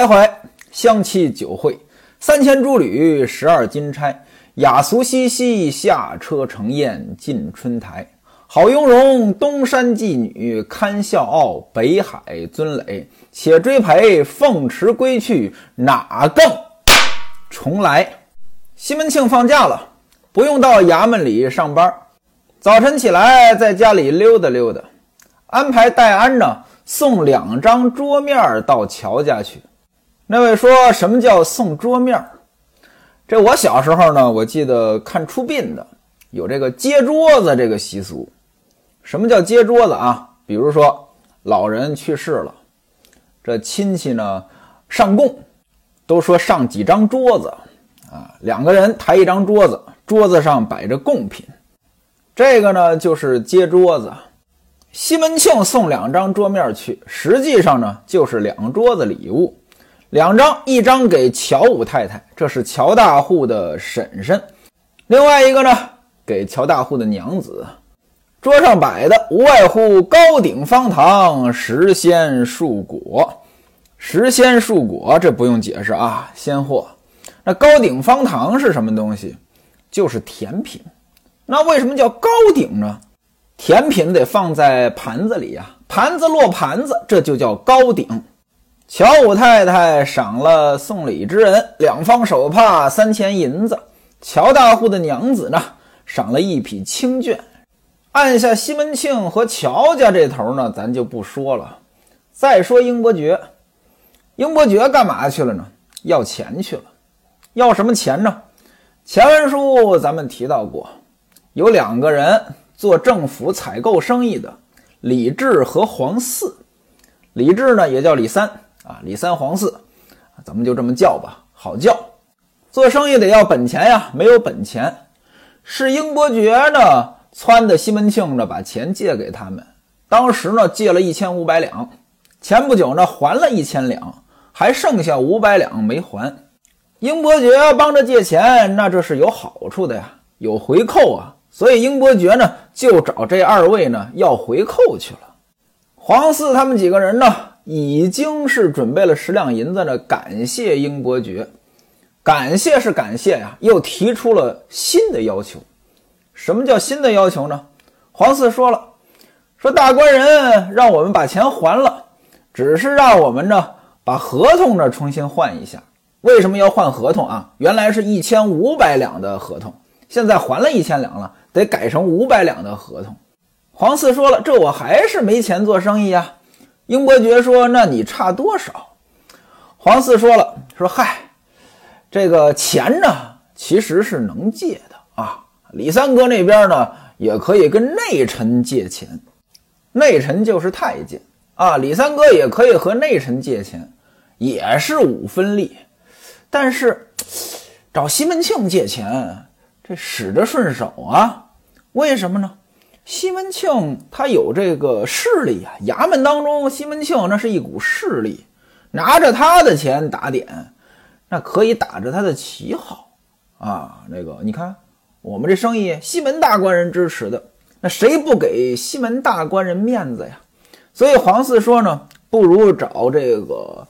徘徊，相期酒会，三千诸旅，十二金钗。雅俗熙熙，下车成宴进春台。好雍容，东山妓女，堪笑傲，北海尊垒。且追陪，凤池归去，哪更重来？西门庆放假了，不用到衙门里上班。早晨起来，在家里溜达溜达，安排戴安呢送两张桌面到乔家去。那位说什么叫送桌面儿？这我小时候呢，我记得看出殡的有这个接桌子这个习俗。什么叫接桌子啊？比如说老人去世了，这亲戚呢上供，都说上几张桌子啊，两个人抬一张桌子，桌子上摆着贡品，这个呢就是接桌子。西门庆送两张桌面去，实际上呢就是两桌子礼物，两张，一张给乔五太太，这是乔大户的婶婶；另外一个呢给乔大户的娘子。桌上摆的无外乎高鼎方糖、时鲜树果。时鲜树果这不用解释啊，鲜货。那高鼎方糖是什么东西？就是甜品。那为什么叫高鼎呢？甜品得放在盘子里呀，盘子落盘子，这就叫高鼎。乔五太太赏了送礼之人两方手帕三钱银子，乔大户的娘子呢赏了一匹青绢。按下西门庆和乔家这头呢，咱就不说了。再说英伯爵，英伯爵干嘛去了呢？要钱去了。要什么钱呢？前文书咱们提到过，有两个人做政府采购生意的，李治和黄四。李治呢也叫李三啊，李三黄四，咱们就这么叫吧，好叫。做生意得要本钱呀，没有本钱，是英伯爵呢。撺的西门庆呢，把钱借给他们。当时呢，借了一千五百两，前不久呢，还了一千两，还剩下五百两没还。英伯爵帮着借钱，那这是有好处的呀，有回扣啊。所以英伯爵呢，就找这二位呢要回扣去了。黄四他们几个人呢，已经是准备了十两银子呢，感谢英伯爵。感谢是感谢呀，又提出了新的要求。什么叫新的要求呢？黄四说了，说大官人让我们把钱还了，只是让我们呢把合同呢重新换一下。为什么要换合同啊？原来是一千五百两的合同，现在还了一千两了，得改成五百两的合同。黄四说了，这我还是没钱做生意呀。英伯爵说，那你差多少？黄四说了，说嗨，这个钱呢其实是能借的啊。李三哥那边呢，也可以跟内臣借钱，内臣就是太监啊。李三哥也可以和内臣借钱，也是五分利。但是找西门庆借钱，这使得顺手啊？为什么呢？西门庆他有这个势力啊，衙门当中，西门庆那是一股势力，拿着他的钱打点，那可以打着他的旗号啊。那个你看。我们这生意，西门大官人支持的，那谁不给西门大官人面子呀？所以黄四说呢，不如找这个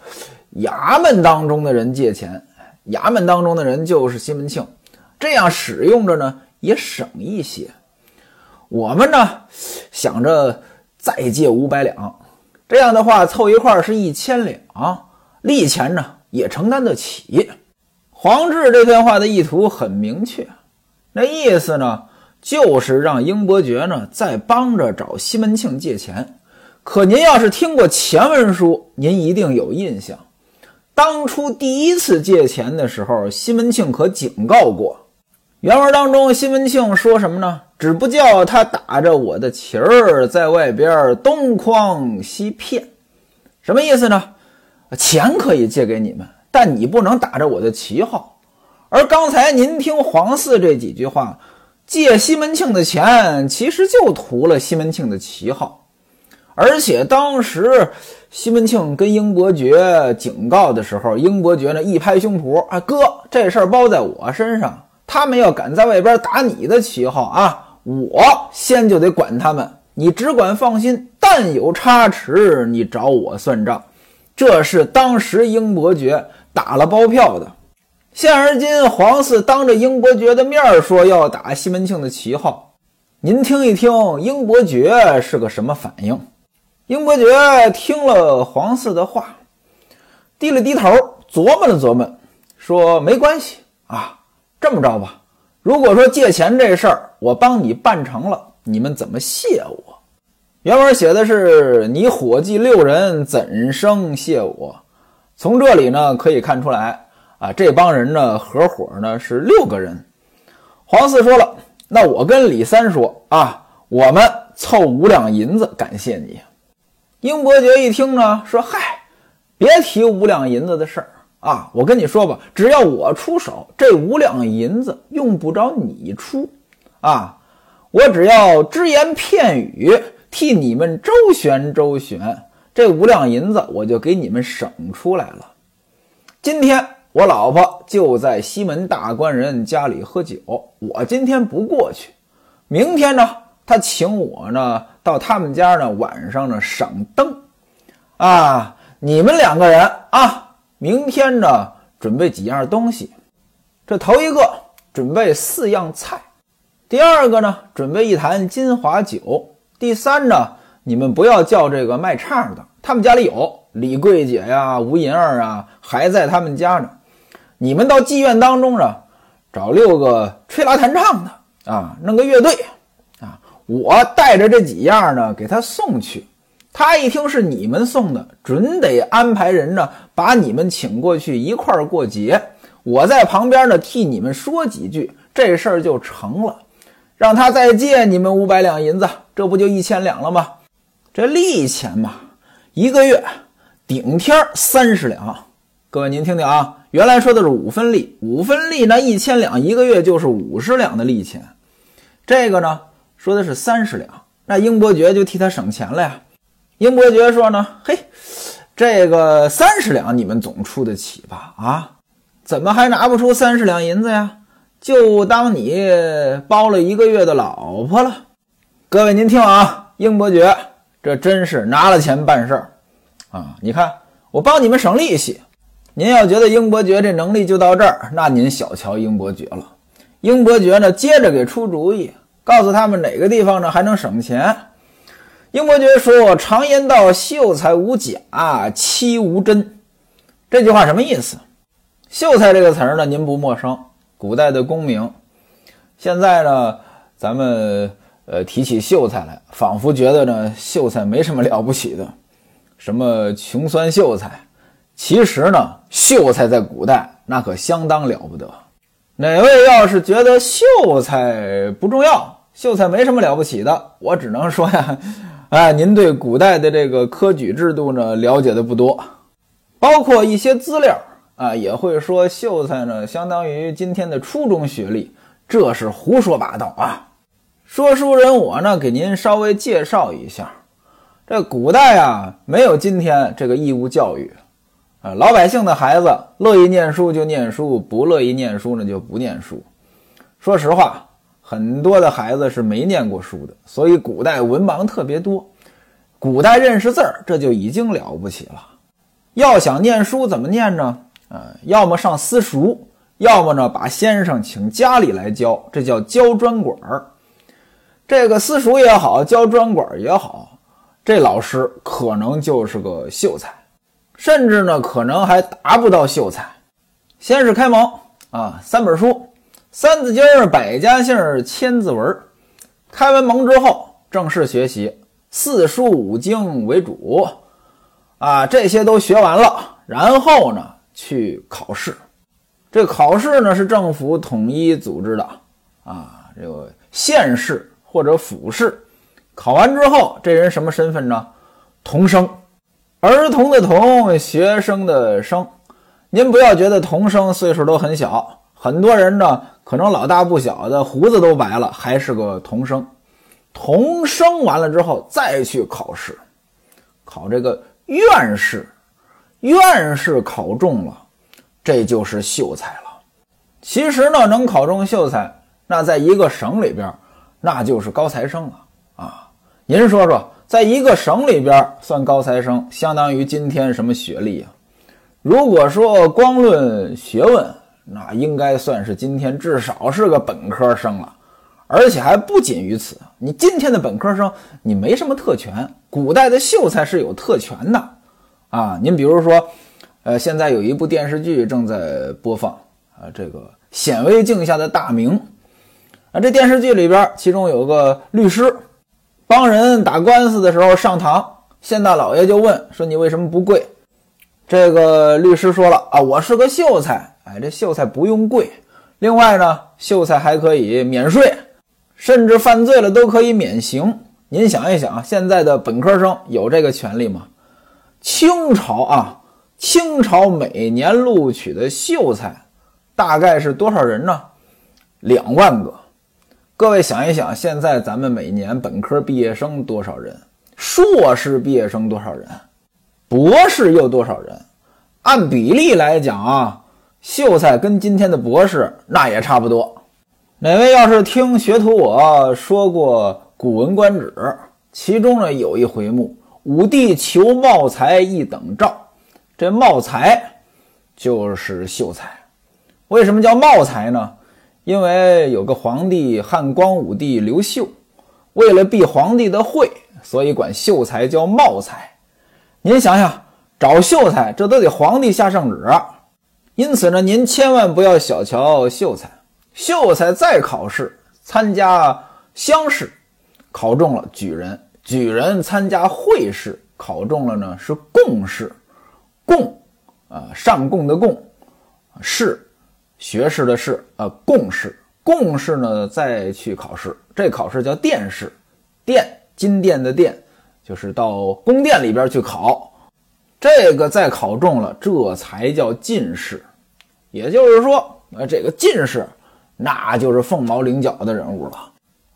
衙门当中的人借钱，衙门当中的人就是西门庆，这样使用着呢也省一些。我们呢想着再借五百两，这样的话凑一块是一千两，利钱呢也承担得起。黄志这番话的意图很明确。那意思呢，就是让英伯爵呢再帮着找西门庆借钱。可您要是听过前文书，您一定有印象。当初第一次借钱的时候，西门庆可警告过。原文当中，西门庆说什么呢？只不叫他打着我的旗儿在外边东诓西骗，什么意思呢？钱可以借给你们，但你不能打着我的旗号。而刚才您听黄四这几句话，借西门庆的钱，其实就图了西门庆的旗号。而且当时西门庆跟英伯爵警告的时候，英伯爵呢一拍胸脯啊，哥，这事儿包在我身上。他们要敢在外边打你的旗号啊，我先就得管他们。你只管放心，但有差池，你找我算账。这是当时英伯爵打了包票的。现而今皇嗣当着英伯爵的面说要打西门庆的旗号，您听一听英伯爵是个什么反应？英伯爵听了皇嗣的话，低了低头，琢磨了琢磨，说：“没关系啊，这么着吧，如果说借钱这事儿我帮你办成了，你们怎么谢我？”原文写的是：“你伙计六人怎生谢我？”从这里呢可以看出来啊，这帮人呢合伙呢是六个人。黄四说了：“那我跟李三说啊，我们凑五两银子感谢你。”英伯爵一听呢，说：“嗨，别提五两银子的事儿啊！我跟你说吧，只要我出手，这五两银子用不着你出啊！我只要只言片语，替你们周旋周旋，这五两银子我就给你们省出来了。今天我老婆就在西门大官人家里喝酒，我今天不过去，明天呢，他请我呢。”到他们家呢，晚上呢赏灯，啊，你们两个人啊，明天呢准备几样东西。这头一个准备四样菜，第二个呢准备一坛金华酒，第三呢你们不要叫这个卖唱的，他们家里有李桂姐呀、吴银儿啊，还在他们家呢。你们到妓院当中呢，找六个吹拉弹唱的啊，弄个乐队啊。我带着这几样呢，给他送去。他一听是你们送的，准得安排人呢，把你们请过去一块儿过节。我在旁边呢，替你们说几句，这事儿就成了。让他再借你们五百两银子，这不就一千两了吗？这利钱嘛，一个月顶天三十两。各位您听听啊，原来说的是五分利，五分利那一千两一个月就是五十两的利钱。这个呢？说的是三十两，那英伯爵就替他省钱了呀。英伯爵说呢：“嘿，这个三十两你们总出得起吧？啊，怎么还拿不出三十两银子呀？就当你包了一个月的老婆了。”各位您听啊，英伯爵这真是拿了钱办事儿啊！你看我帮你们省利息，您要觉得英伯爵这能力就到这儿，那您小瞧英伯爵了。英伯爵呢，接着给出主意。告诉他们哪个地方呢还能省钱？英伯爵说：“常言道，秀才无假，妻无真。”这句话什么意思？秀才这个词儿呢，您不陌生，古代的功名。现在呢，咱们呃提起秀才来，仿佛觉得呢秀才没什么了不起的，什么穷酸秀才。其实呢，秀才在古代那可相当了不得。哪位要是觉得秀才不重要，秀才没什么了不起的，我只能说呀，哎，您对古代的这个科举制度呢了解的不多，包括一些资料啊，也会说秀才呢相当于今天的初中学历，这是胡说八道啊！说书人我呢给您稍微介绍一下，这古代啊没有今天这个义务教育。啊，老百姓的孩子乐意念书就念书，不乐意念书呢就不念书。说实话，很多的孩子是没念过书的，所以古代文盲特别多。古代认识字儿，这就已经了不起了。要想念书，怎么念呢？啊，要么上私塾，要么呢把先生请家里来教，这叫教专管儿。这个私塾也好，教专管儿也好，这老师可能就是个秀才。甚至呢，可能还达不到秀才。先是开蒙啊，三本书，《三字经》《百家姓》《千字文》。开完蒙之后，正式学习四书五经为主啊，这些都学完了，然后呢去考试。这考试呢是政府统一组织的啊，这个县试或者府试。考完之后，这人什么身份呢？童生。儿童的童，学生的生，您不要觉得童生岁数都很小，很多人呢可能老大不小的，胡子都白了，还是个童生。童生完了之后再去考试，考这个院士，院士考中了，这就是秀才了。其实呢，能考中秀才，那在一个省里边，那就是高材生了啊。您说说。在一个省里边算高材生，相当于今天什么学历啊？如果说光论学问，那应该算是今天至少是个本科生了。而且还不仅于此，你今天的本科生，你没什么特权，古代的秀才是有特权的啊。您比如说，呃，现在有一部电视剧正在播放啊，这个显微镜下的大明啊，这电视剧里边，其中有个律师帮人打官司的时候上堂，县大老爷就问说：“你为什么不跪？”这个律师说了啊，我是个秀才，哎，这秀才不用跪，另外呢，秀才还可以免税。甚至犯罪了都可以免刑。您想一想，现在的本科生有这个权利吗？清朝啊，清朝每年录取的秀才大概是多少人呢？两万个。各位想一想，现在咱们每年本科毕业生多少人？硕士毕业生多少人？博士又多少人？按比例来讲啊，秀才跟今天的博士那也差不多。哪位要是听学徒我说过《古文观止》，其中呢有一回目“武帝求茂才一等诏”，这茂才就是秀才。为什么叫茂才呢？因为有个皇帝汉光武帝刘秀，为了避皇帝的讳，所以管秀才叫茂才。您想想，找秀才这都得皇帝下圣旨，因此呢，您千万不要小瞧秀才。秀才再考试参加乡试，考中了举人；举人参加会试，考中了呢是贡士。贡啊，上贡的贡；士，学士的士。啊，贡士。贡士呢再去考试，这考试叫殿试。殿，金殿的殿，就是到宫殿里边去考。这个再考中了，这才叫进士。也就是说，呃，这个进士。那就是凤毛麟角的人物了。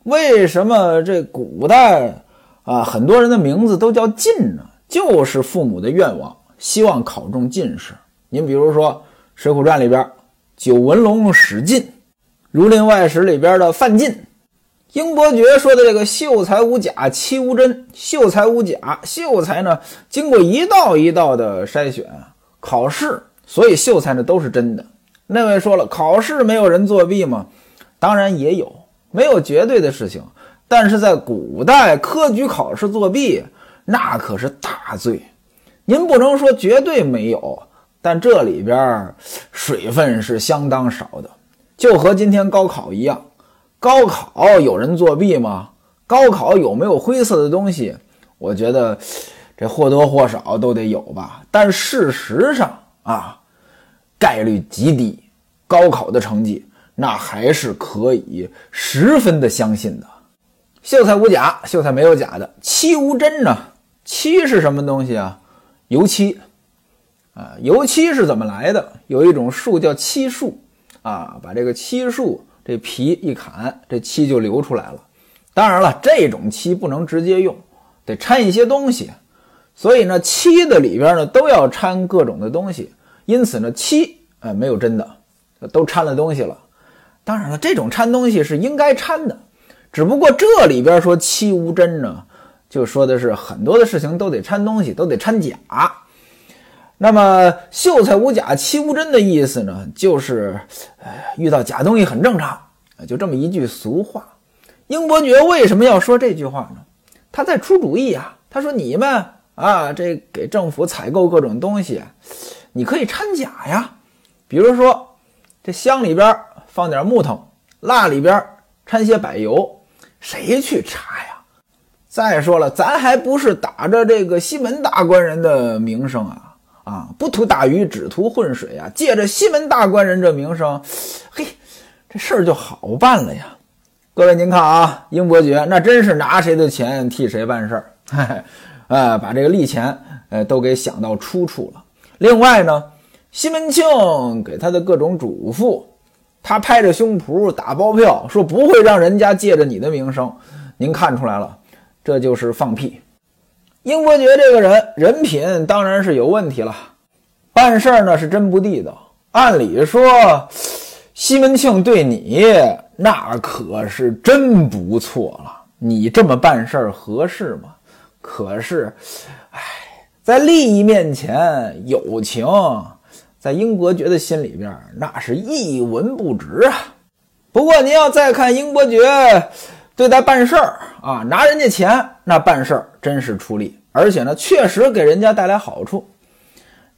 为什么这古代啊，很多人的名字都叫进呢？就是父母的愿望，希望考中进士。您比如说《水浒传》里边，九纹龙史进，《儒林外史》里边的范进，英伯爵说的这个秀才无假，妻无真。秀才无假，秀才呢，经过一道一道的筛选考试，所以秀才呢都是真的。那位说了，考试没有人作弊吗？当然也有，没有绝对的事情。但是在古代，科举考试作弊那可是大罪。您不能说绝对没有，但这里边水分是相当少的，就和今天高考一样。高考有人作弊吗？高考有没有灰色的东西？我觉得这或多或少都得有吧。但事实上啊。概率极低，高考的成绩那还是可以十分的相信的。秀才无假，秀才没有假的。漆无真呢？漆是什么东西啊？油漆啊，油漆是怎么来的？有一种树叫漆树啊，把这个漆树这皮一砍，这漆就流出来了。当然了，这种漆不能直接用，得掺一些东西。所以呢，漆的里边呢都要掺各种的东西。因此呢，漆呃没有真的，都掺了东西了。当然了，这种掺东西是应该掺的，只不过这里边说漆无真呢，就说的是很多的事情都得掺东西，都得掺假。那么秀才无假，妻无真的意思呢，就是哎遇到假东西很正常，就这么一句俗话。英伯爵为什么要说这句话呢？他在出主意啊。他说：“你们啊，这给政府采购各种东西。”你可以掺假呀，比如说这箱里边放点木头，蜡里边掺些柏油，谁去查呀？再说了，咱还不是打着这个西门大官人的名声啊啊，不图大鱼，只图浑水啊！借着西门大官人这名声，嘿，这事儿就好办了呀。各位您看啊，英伯爵那真是拿谁的钱替谁办事儿，呃，把这个利钱呃都给想到出处了。另外呢，西门庆给他的各种嘱咐，他拍着胸脯打包票说不会让人家借着你的名声。您看出来了，这就是放屁。英伯爵这个人人品当然是有问题了，办事儿呢是真不地道。按理说，西门庆对你那可是真不错了，你这么办事儿合适吗？可是，哎，在利益面前，友情在英伯爵的心里边那是一文不值啊。不过您要再看英伯爵对待办事儿啊，拿人家钱那办事儿真是出力，而且呢，确实给人家带来好处。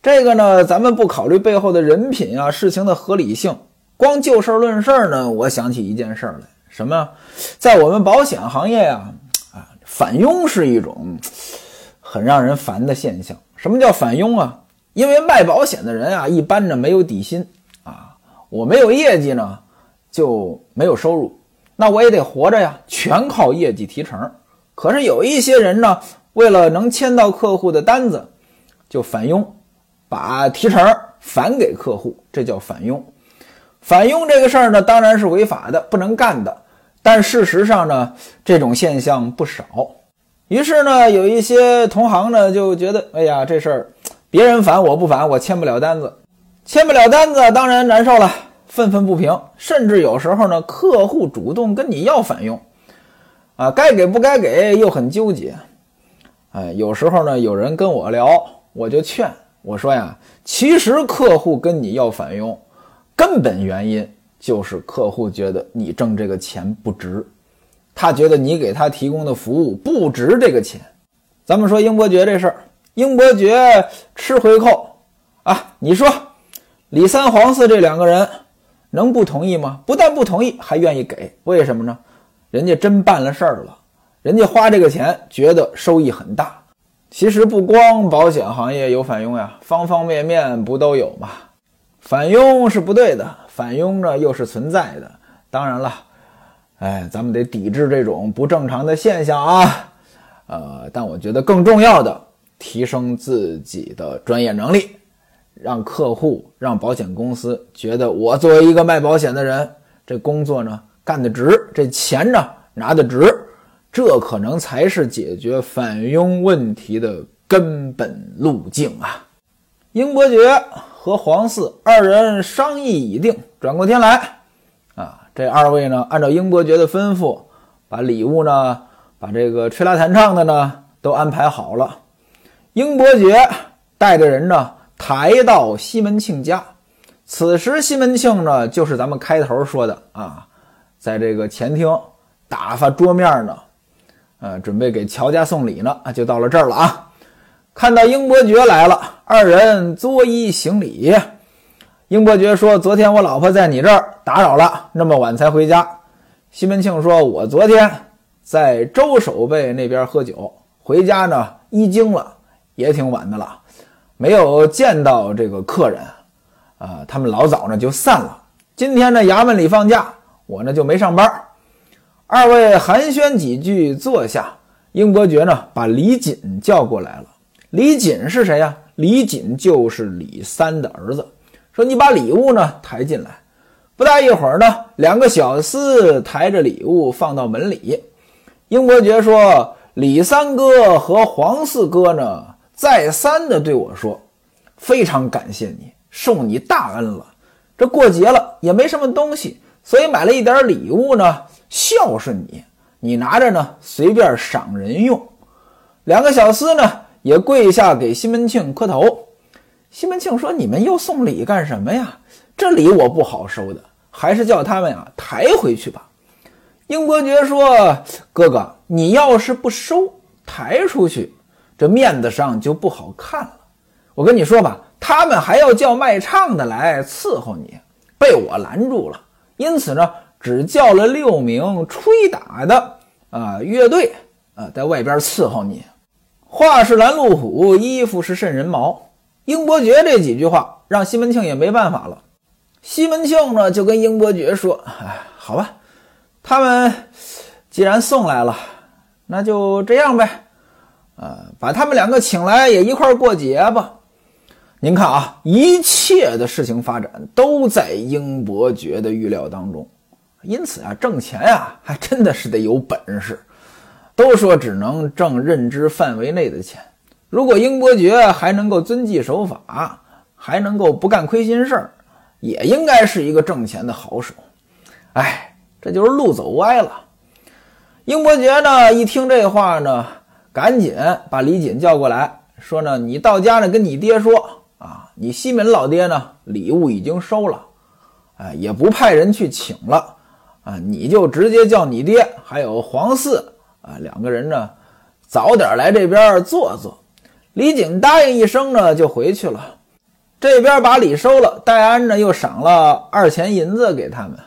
这个呢，咱们不考虑背后的人品啊，事情的合理性，光就事论事呢，我想起一件事来，什么？在我们保险行业呀，啊，返佣是一种很让人烦的现象。什么叫返佣啊？因为卖保险的人啊，一般呢没有底薪啊，我没有业绩呢，就没有收入，那我也得活着呀，全靠业绩提成。可是有一些人呢，为了能签到客户的单子，就返佣。把提成返给客户，这叫返佣。返佣这个事儿呢，当然是违法的，不能干的。但事实上呢，这种现象不少。于是呢，有一些同行呢就觉得，哎呀，这事儿别人返我不返，我签不了单子，签不了单子，当然难受了，愤愤不平。甚至有时候呢，客户主动跟你要返佣，啊，该给不该给又很纠结。哎，有时候呢，有人跟我聊，我就劝。我说呀，其实客户跟你要返佣，根本原因就是客户觉得你挣这个钱不值，他觉得你给他提供的服务不值这个钱。咱们说英伯爵这事儿，英伯爵吃回扣啊，你说李三、黄四这两个人能不同意吗？不但不同意，还愿意给，为什么呢？人家真办了事儿了，人家花这个钱觉得收益很大。其实不光保险行业有返佣呀，方方面面不都有吗？返佣是不对的，返佣呢又是存在的。当然了，哎，咱们得抵制这种不正常的现象啊。呃，但我觉得更重要的，提升自己的专业能力，让客户、让保险公司觉得我作为一个卖保险的人，这工作呢干得值，这钱呢拿得值。这可能才是解决返佣问题的根本路径啊！英伯爵和黄四二人商议已定，转过天来，啊，这二位呢，按照英伯爵的吩咐，把礼物呢，把这个吹拉弹唱的呢，都安排好了。英伯爵带着人呢，抬到西门庆家。此时，西门庆呢，就是咱们开头说的啊，在这个前厅打发桌面呢。呃，准备给乔家送礼呢，就到了这儿了啊！看到英伯爵来了，二人作揖行礼。英伯爵说：“昨天我老婆在你这儿打扰了，那么晚才回家。”西门庆说：“我昨天在周守备那边喝酒，回家呢一惊了，也挺晚的了，没有见到这个客人。啊，他们老早呢就散了。今天呢衙门里放假，我呢就没上班。”二位寒暄几句，坐下。英伯爵呢，把李锦叫过来了。李锦是谁呀？李锦就是李三的儿子。说你把礼物呢抬进来。不大一会儿呢，两个小厮抬着礼物放到门里。英伯爵说：“李三哥和黄四哥呢，再三的对我说，非常感谢你，受你大恩了。这过节了也没什么东西，所以买了一点礼物呢。”孝顺你，你拿着呢，随便赏人用。两个小厮呢，也跪下给西门庆磕头。西门庆说：“你们又送礼干什么呀？这礼我不好收的，还是叫他们呀抬回去吧。”英伯爵说：“哥哥，你要是不收，抬出去，这面子上就不好看了。我跟你说吧，他们还要叫卖唱的来伺候你，被我拦住了。因此呢。”只叫了六名吹打的啊乐队啊，在外边伺候你。话是拦路虎，衣服是渗人毛。英伯爵这几句话让西门庆也没办法了。西门庆呢就跟英伯爵说：“哎，好吧，他们既然送来了，那就这样呗。呃，把他们两个请来也一块过节吧。您看啊，一切的事情发展都在英伯爵的预料当中。”因此啊，挣钱啊，还真的是得有本事。都说只能挣认知范围内的钱。如果英伯爵还能够遵纪守法，还能够不干亏心事儿，也应该是一个挣钱的好手。哎，这就是路走歪了。英伯爵呢，一听这话呢，赶紧把李锦叫过来，说呢，你到家呢跟你爹说啊，你西门老爹呢礼物已经收了，哎，也不派人去请了啊，你就直接叫你爹还有黄四啊两个人呢，早点来这边坐坐。李锦答应一声呢，就回去了。这边把礼收了，戴安呢又赏了二钱银子给他们，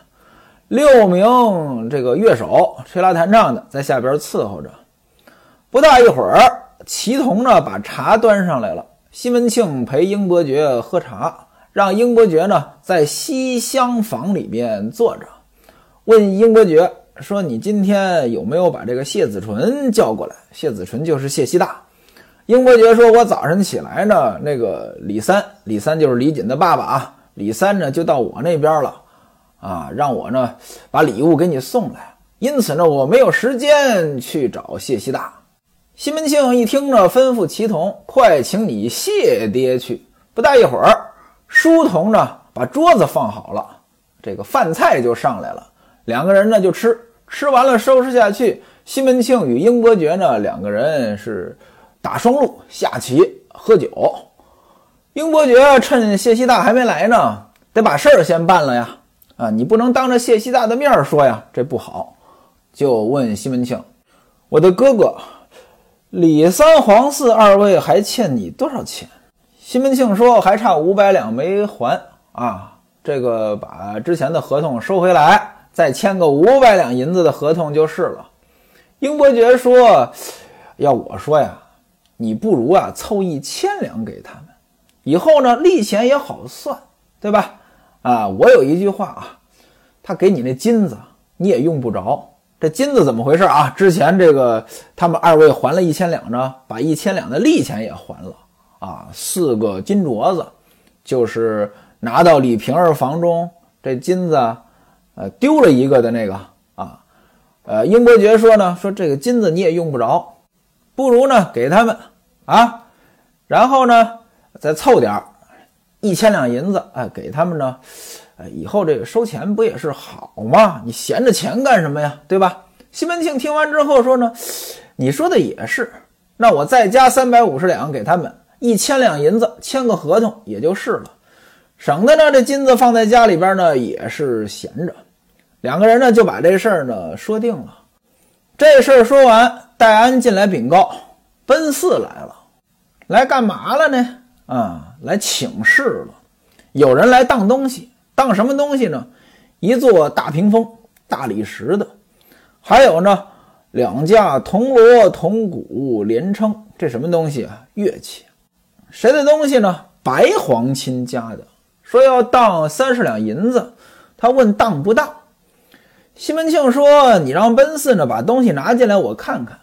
六名这个乐手吹拉弹唱的在下边伺候着。不大一会儿，齐同呢把茶端上来了。西门庆陪英伯爵喝茶，让英伯爵呢在西厢房里面坐着，问英伯爵说：“你今天有没有把这个谢子纯叫过来？”谢子纯就是谢希大。英伯爵说：“我早晨起来呢，那个李三，李三就是李锦的爸爸啊。李三呢就到我那边了，啊，让我呢把礼物给你送来。因此呢，我没有时间去找谢希大。”西门庆一听呢，吩咐齐同快请你谢爹去。不大一会儿，书童呢把桌子放好了，这个饭菜就上来了。两个人呢就吃，吃完了收拾下去。西门庆与英伯爵呢两个人是打双路下棋喝酒。英伯爵趁谢希大还没来呢，得把事儿先办了呀。啊，你不能当着谢希大的面说呀，这不好。就问西门庆：“我的哥哥。”李三、黄四二位还欠你多少钱？西门庆说：“还差五百两没还啊！这个把之前的合同收回来，再签个五百两银子的合同就是了。”英伯爵说：“要我说呀，你不如啊凑一千两给他们，以后呢利钱也好算，对吧？啊，我有一句话啊，他给你那金子你也用不着。”这金子怎么回事啊？之前这个他们二位还了一千两呢，把一千两的利钱也还了啊。四个金镯子，就是拿到李瓶儿房中，这金子呃丢了一个的那个啊。呃，英伯爵说呢，说这个金子你也用不着，不如呢给他们啊，然后呢再凑点儿一千两银子，哎，给他们呢。哎，以后这个收钱不也是好吗？你闲着钱干什么呀？对吧？西门庆听完之后说呢：“你说的也是，那我再加三百五十两给他们，一千两银子签个合同也就是了，省得呢这金子放在家里边呢也是闲着。”两个人呢就把这事儿呢说定了。这事儿说完，戴安进来禀告：“奔四来了，来干嘛了呢？啊，来请示了，有人来当东西。”当什么东西呢？一座大屏风，大理石的，还有呢，两架铜锣铜鼓连称，这什么东西啊？乐器。谁的东西呢？白皇亲家的，说要当三十两银子。他问当不当？西门庆说：“你让奔四呢把东西拿进来，我看看。”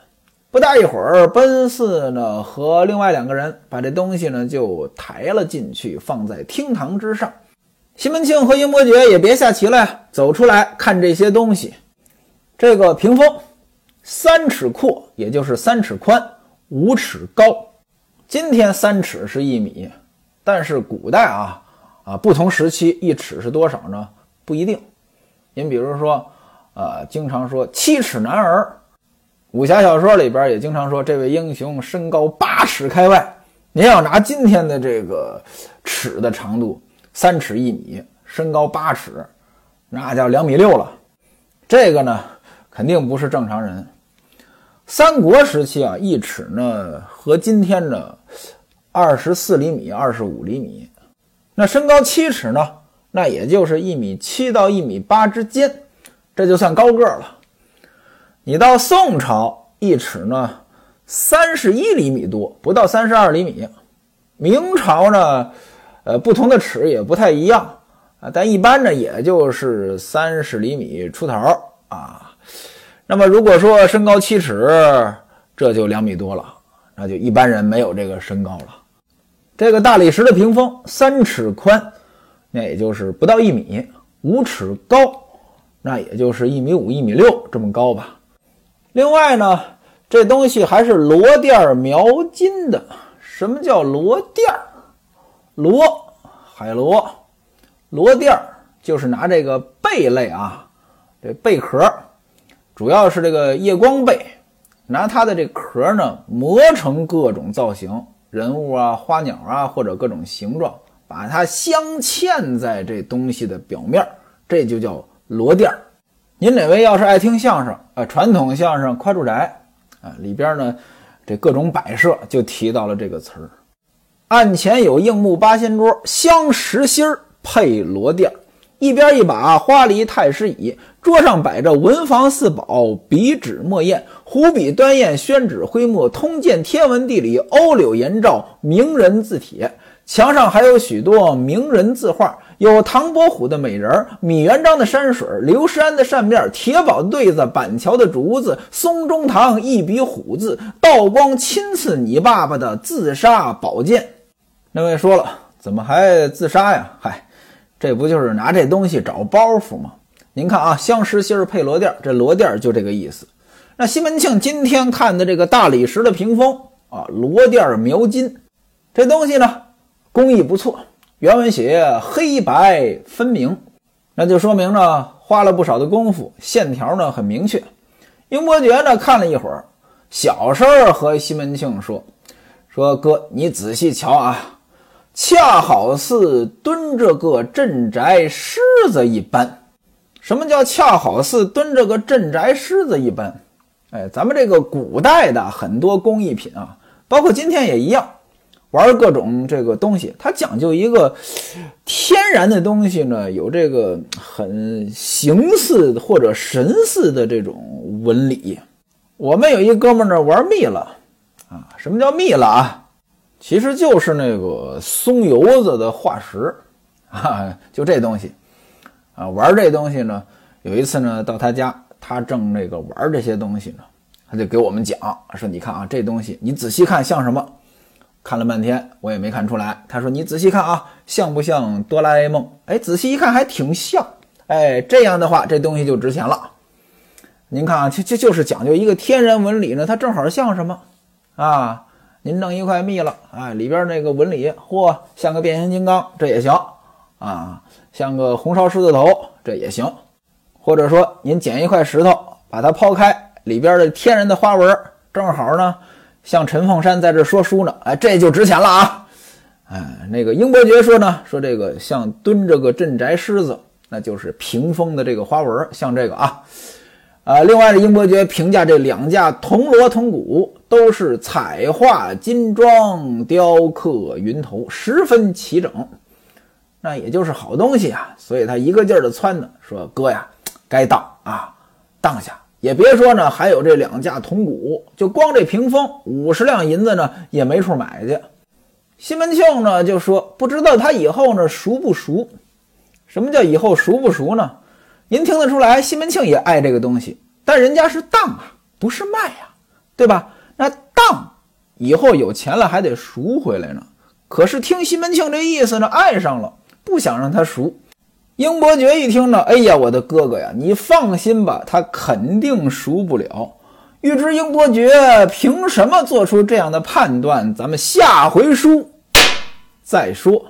不大一会儿，奔四呢和另外两个人把这东西呢就抬了进去，放在厅堂之上。西门庆和英伯爵也别下棋了呀，走出来看这些东西。这个屏风三尺阔，也就是三尺宽，五尺高。今天三尺是一米，但是古代啊啊，不同时期一尺是多少呢？不一定。您比如说，呃，经常说七尺男儿，武侠小说里边也经常说这位英雄身高八尺开外。您要拿今天的这个尺的长度。三尺一米，身高八尺，那叫两米六了。这个呢，肯定不是正常人。三国时期啊，一尺呢和今天呢，二十四厘米、二十五厘米。那身高七尺呢，那也就是一米七到一米八之间，这就算高个了。你到宋朝，一尺呢三十一厘米多，不到三十二厘米。明朝呢？呃，不同的尺也不太一样啊，但一般呢，也就是三十厘米出头啊。那么如果说身高七尺，这就两米多了，那就一般人没有这个身高了。这个大理石的屏风三尺宽，那也就是不到一米；五尺高，那也就是一米五、一米六这么高吧。另外呢，这东西还是螺钿描金的。什么叫螺钿？螺，海螺，螺垫儿就是拿这个贝类啊，这贝壳，主要是这个夜光贝，拿它的这壳呢磨成各种造型，人物啊、花鸟啊或者各种形状，把它镶嵌在这东西的表面，这就叫螺垫儿。您哪位要是爱听相声啊，传统相声《夸住宅》啊里边呢，这各种摆设就提到了这个词儿。案前有硬木八仙桌，镶实心儿配罗垫儿，一边一把花梨太师椅，桌上摆着文房四宝、笔纸墨砚、湖笔端砚、宣纸徽墨、通鉴天文地理、欧柳颜照、名人字帖。墙上还有许多名人字画，有唐伯虎的美人米元璋的山水刘诗安的扇面铁宝对子、板桥的竹子、松中堂一笔虎字、道光亲赐你爸爸的自杀宝剑。那位说了，怎么还自杀呀？嗨，这不就是拿这东西找包袱吗？您看啊，镶实心配罗垫，这罗垫就这个意思。那西门庆今天看的这个大理石的屏风啊，罗垫描金，这东西呢？工艺不错，原文写黑白分明，那就说明呢花了不少的功夫，线条呢很明确。英伯爵呢看了一会儿，小声和西门庆说：“说哥，你仔细瞧啊，恰好似蹲着个镇宅狮子一般。什么叫恰好似蹲着个镇宅狮子一般？哎，咱们这个古代的很多工艺品啊，包括今天也一样。”玩各种这个东西，它讲究一个天然的东西呢，有这个很形似或者神似的这种纹理。我们有一哥们儿呢玩蜜了啊，什么叫蜜了啊？其实就是那个松油子的化石啊，就这东西啊。玩这东西呢，有一次呢到他家，他正那个玩这些东西呢，他就给我们讲说：“你看啊，这东西你仔细看像什么？”看了半天，我也没看出来。他说：“你仔细看啊，像不像哆啦 A 梦？哎，仔细一看还挺像。哎，这样的话，这东西就值钱了。您看啊，就就就是讲究一个天然纹理呢，它正好像什么啊？您弄一块蜜了，哎，里边那个纹理，嚯，像个变形金刚，这也行啊，像个红烧狮子头，这也行。或者说，您捡一块石头，把它抛开，里边的天然的花纹，正好呢。”像陈凤山在这说书呢，哎，这就值钱了啊！哎，那个英伯爵说呢，说这个像蹲着个镇宅狮子，那就是屏风的这个花纹，像这个啊。啊，另外呢，英伯爵评价这两架铜锣铜鼓都是彩画金装、雕刻云头，十分齐整，那也就是好东西啊。所以他一个劲儿的撺呢，说哥呀，该当啊，当下。也别说呢，还有这两架铜鼓，就光这屏风五十两银子呢，也没处买去。西门庆呢就说：“不知道他以后呢熟不熟？什么叫以后熟不熟呢？您听得出来，西门庆也爱这个东西，但人家是当啊，不是卖呀，对吧？那当以后有钱了还得赎回来呢。可是听西门庆这意思呢，爱上了，不想让他赎。”英伯爵一听呢，哎呀，我的哥哥呀，你放心吧，他肯定赎不了。欲知英伯爵凭什么做出这样的判断，咱们下回书再说。